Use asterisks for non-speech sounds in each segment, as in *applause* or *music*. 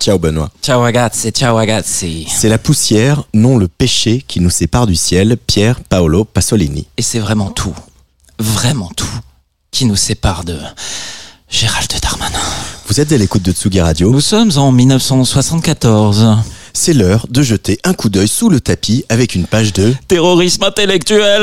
Ciao Benoît. Ciao ragazzi, ciao ragazzi. C'est la poussière, non le péché, qui nous sépare du ciel, Pierre Paolo Pasolini. Et c'est vraiment tout, vraiment tout, qui nous sépare de Gérald Darmanin. Vous êtes à l'écoute de Tsugi Radio. Nous sommes en 1974. C'est l'heure de jeter un coup d'œil sous le tapis avec une page de Terrorisme intellectuel.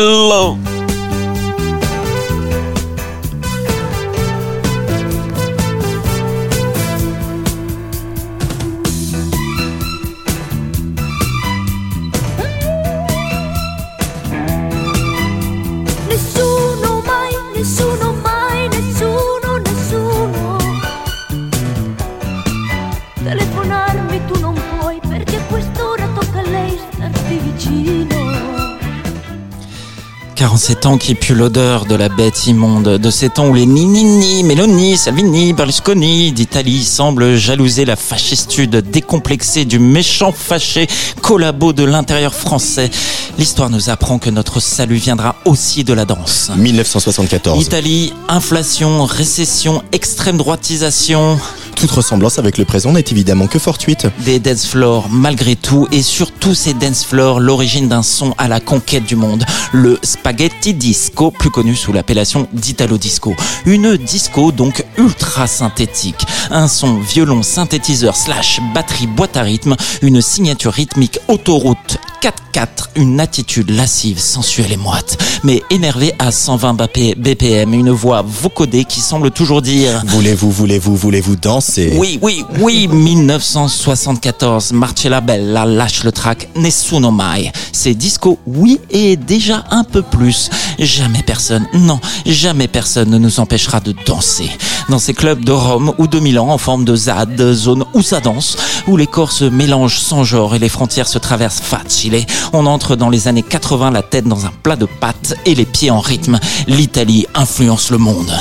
47 ans qui puent l'odeur de la bête immonde, de ces temps où les Ninini, Meloni, Salvini, Berlusconi d'Italie semblent jalouser la fascistude décomplexée du méchant fâché collabo de l'intérieur français. L'histoire nous apprend que notre salut viendra aussi de la danse. 1974. Italie, inflation, récession, extrême droitisation, Toute ressemblance avec le présent n'est évidemment que fortuite. des dance floors malgré tout et sur tous ces dance floors l'origine d'un son à la conquête du monde. Le spaghetti disco plus connu sous l'appellation d'italo disco. Une disco donc ultra synthétique. Un son violon synthétiseur slash batterie boîte à rythme une signature rythmique autoroute 4-4 une attitude lascive sensuelle et moite mais énervée à 120 BP BPM une voix vocodée qui semble toujours dire Voulez-vous, voulez-vous, voulez-vous danser? Oui, oui, oui, 1974, Marcella Bella lâche le track Nessuno Mai. C'est disco, oui, et déjà un peu plus. Jamais personne, non, jamais personne ne nous empêchera de danser. Dans ces clubs de Rome ou de Milan en forme de ZAD, zone où ça danse, où les corps se mélangent sans genre et les frontières se traversent facile. On entre dans les années 80 la tête dans un plat de pâtes et les pieds en rythme. L'Italie influence le monde.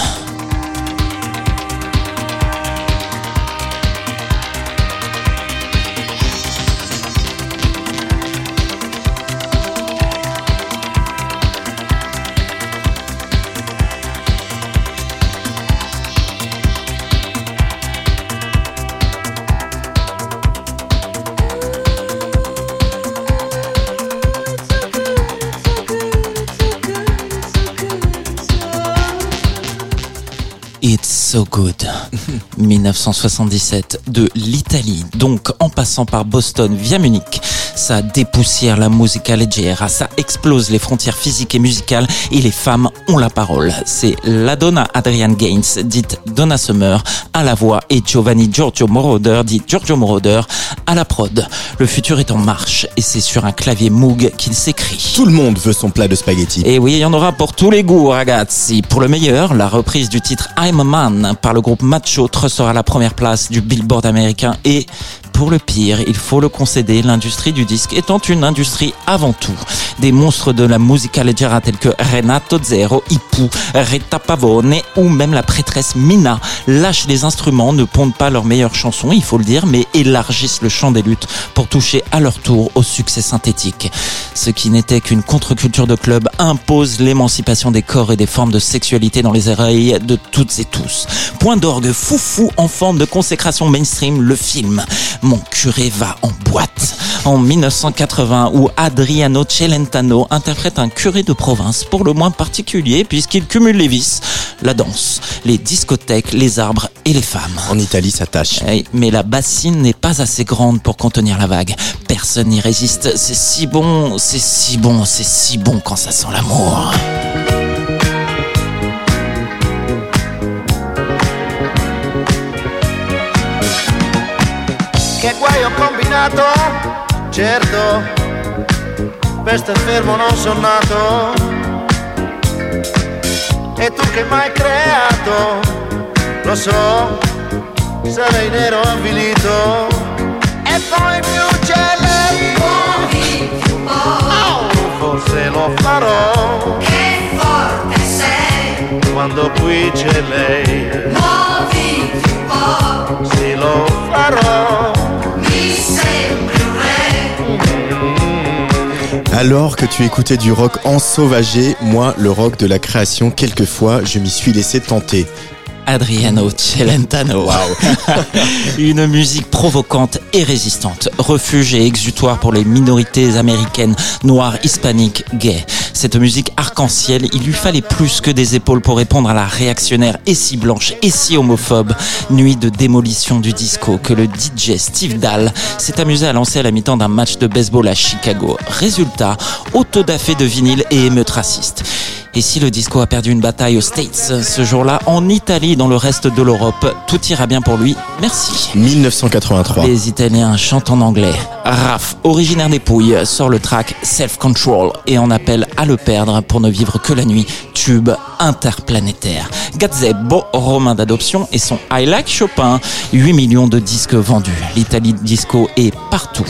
So good. 1977 de l'Italie, donc en passant par Boston via Munich, ça dépoussière la musica leggera, ça explose les frontières physiques et musicales et les femmes ont la parole. C'est la donna Adrienne Gaines, dite Donna Summer, à la voix et Giovanni Giorgio Moroder, dit Giorgio Moroder, à la prod. Le futur est en marche et c'est sur un clavier Moog qu'il s'écrit. Tout le monde veut son plat de spaghetti. Et oui, il y en aura pour tous les goûts, ragazzi. Pour le meilleur, la reprise du titre I'm a Man par le groupe Macho trustera la première place du Billboard américain et pour le pire, il faut le concéder, l'industrie du disque étant une industrie avant tout. Des monstres de la musica leggera tels que Renato Zero, Ipu, Rita Pavone ou même la prêtresse Mina lâchent les instruments, ne pondent pas leurs meilleures chansons, il faut le dire, mais élargissent le champ des luttes pour toucher à leur tour au succès synthétique. Ce qui n'était qu'une contre-culture de club impose l'émancipation des corps et des formes de sexualité dans les oreilles de toutes et tous. Point d'orgue foufou en forme de consécration mainstream, le film. Mon curé va en boîte. En 1980, où Adriano Celentano interprète un curé de province pour le moins particulier puisqu'il cumule les vices, la danse, les discothèques, les arbres et les femmes. En Italie, ça tâche. Eh, Mais la bassine n'est pas assez grande pour contenir la vague. Personne n'y résiste. C'est si bon, c'est si bon, c'est si bon quand ça sent l'amour. Combinato? Certo, pesto e fermo non sono nato. E tu che m'hai creato? Lo so, sarei nero avvilito. E poi più c'è lei. Oh, forse lo farò Che forte sei, quando qui c'è lei. muoviti un po', Sì, lo farò. Alors que tu écoutais du rock ensauvagé, moi, le rock de la création, quelquefois, je m'y suis laissé tenter. Adriano Celentano. *laughs* Une musique provocante et résistante. Refuge et exutoire pour les minorités américaines, noires, hispaniques, gays. Cette musique arc-en-ciel, il lui fallait plus que des épaules pour répondre à la réactionnaire et si blanche et si homophobe nuit de démolition du disco que le DJ Steve Dahl s'est amusé à lancer à la mi-temps d'un match de baseball à Chicago. Résultat, autodafé de vinyle et émeute raciste. Et si le disco a perdu une bataille aux States ce jour-là, en Italie, dans le reste de l'Europe, tout ira bien pour lui. Merci. 1983. Les Italiens chantent en anglais. Raph, originaire des Pouilles, sort le track Self Control et en appelle à le perdre pour ne vivre que la nuit. Tube interplanétaire. Gazebo, romain d'adoption, et son I Like Chopin. 8 millions de disques vendus. L'Italie disco est partout.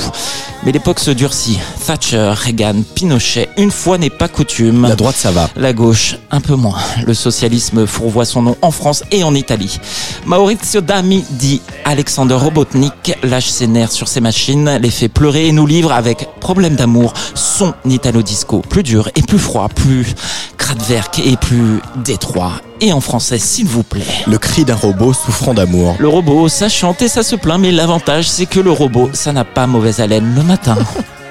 Mais l'époque se durcit. Thatcher, Reagan, Pinochet, une fois n'est pas coutume. La droite, ça va. La gauche, un peu moins. Le socialisme fourvoie son nom en France et en Italie. Maurizio Dami dit Alexander Robotnik lâche ses nerfs sur ses machines, les fait pleurer et nous livre avec Problème d'amour son Italo disco. Plus dur et plus froid, plus Kraftwerk et plus détroit. Et en français, s'il vous plaît. Le cri d'un robot souffrant d'amour. Le robot, ça chante et ça se plaint, mais l'avantage, c'est que le robot, ça n'a pas mauvaise haleine le matin. *laughs*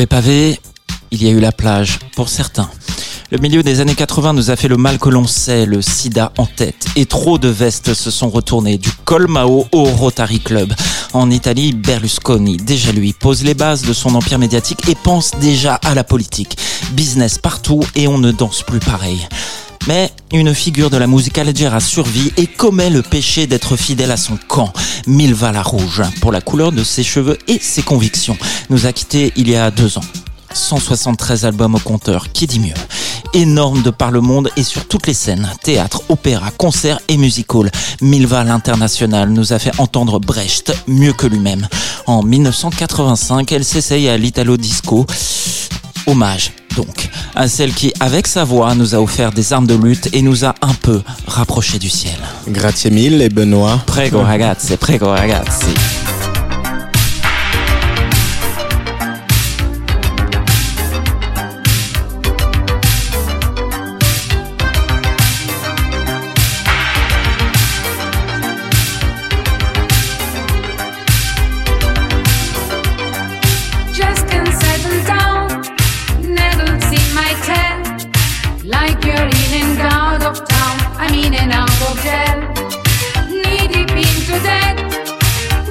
les pavés, il y a eu la plage, pour certains. Le milieu des années 80 nous a fait le mal que l'on sait, le sida en tête. Et trop de vestes se sont retournées, du Colmao au Rotary Club. En Italie, Berlusconi, déjà lui, pose les bases de son empire médiatique et pense déjà à la politique. Business partout et on ne danse plus pareil. Mais une figure de la musique leggera survit et commet le péché d'être fidèle à son camp. Milva la Rouge, pour la couleur de ses cheveux et ses convictions, nous a quittés il y a deux ans. 173 albums au compteur, qui dit mieux? Énorme de par le monde et sur toutes les scènes, théâtre, opéra, concerts et music. Milva l'international nous a fait entendre Brecht mieux que lui-même. En 1985, elle s'essaye à l'Italo Disco. Hommage, donc, à celle qui, avec sa voix, nous a offert des armes de lutte et nous a un peu rapprochés du ciel. Grazie mille et Benoît. Prego ragazzi, prego ragazzi.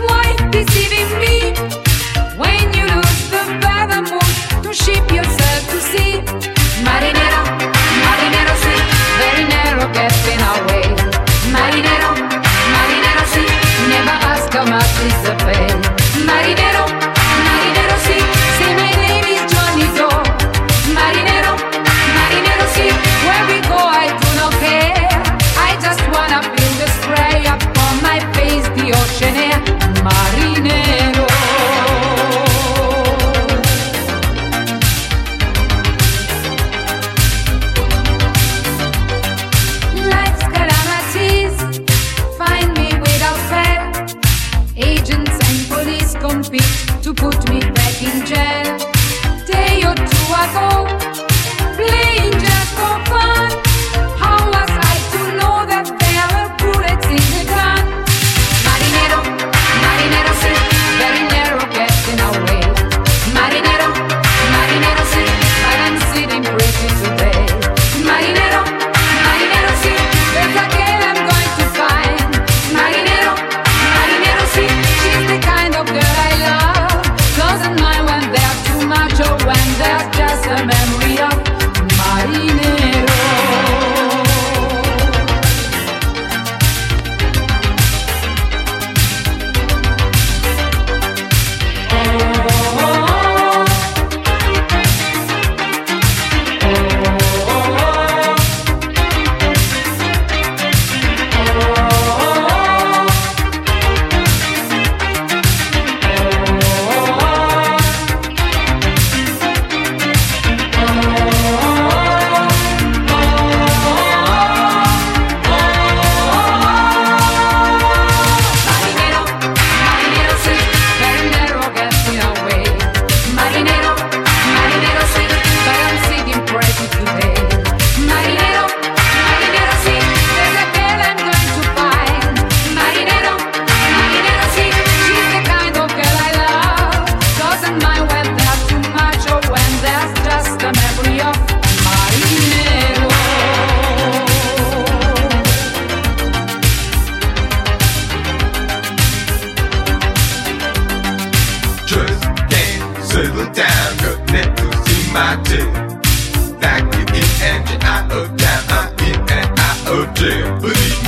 Why deceiving me. When you lose the to ship yourself to sea? Marinero, marinero, see, very narrow, never ask how much is the. Marinero, marinero, Yeah,